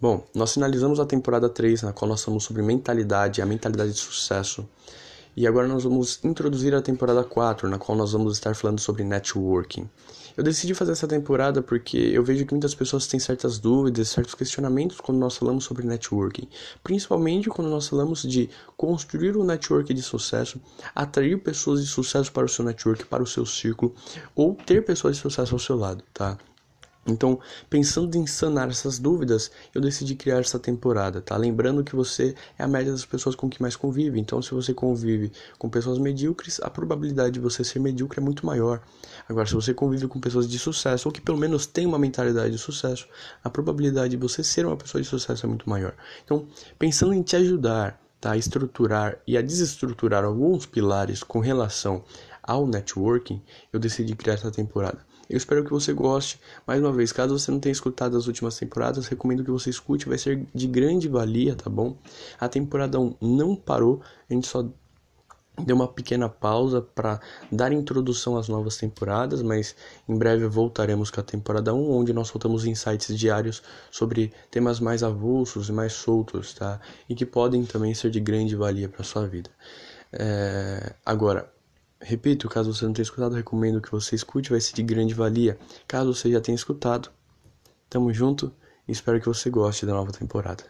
Bom, nós finalizamos a temporada 3, na qual nós falamos sobre mentalidade, a mentalidade de sucesso. E agora nós vamos introduzir a temporada 4, na qual nós vamos estar falando sobre networking. Eu decidi fazer essa temporada porque eu vejo que muitas pessoas têm certas dúvidas, certos questionamentos quando nós falamos sobre networking. Principalmente quando nós falamos de construir um network de sucesso, atrair pessoas de sucesso para o seu network, para o seu círculo, ou ter pessoas de sucesso ao seu lado, tá? Então, pensando em sanar essas dúvidas, eu decidi criar essa temporada, tá? Lembrando que você é a média das pessoas com que mais convive. Então, se você convive com pessoas medíocres, a probabilidade de você ser medíocre é muito maior. Agora, se você convive com pessoas de sucesso, ou que pelo menos tem uma mentalidade de sucesso, a probabilidade de você ser uma pessoa de sucesso é muito maior. Então, pensando em te ajudar, tá? A estruturar e a desestruturar alguns pilares com relação ao networking, eu decidi criar essa temporada. Eu espero que você goste. Mais uma vez, caso você não tenha escutado as últimas temporadas, recomendo que você escute, vai ser de grande valia, tá bom? A temporada 1 não parou, a gente só deu uma pequena pausa para dar introdução às novas temporadas, mas em breve voltaremos com a temporada 1, onde nós soltamos insights diários sobre temas mais avulsos e mais soltos, tá? E que podem também ser de grande valia para sua vida. É... Agora, Repito, caso você não tenha escutado, recomendo que você escute, vai ser de grande valia. Caso você já tenha escutado, tamo junto e espero que você goste da nova temporada.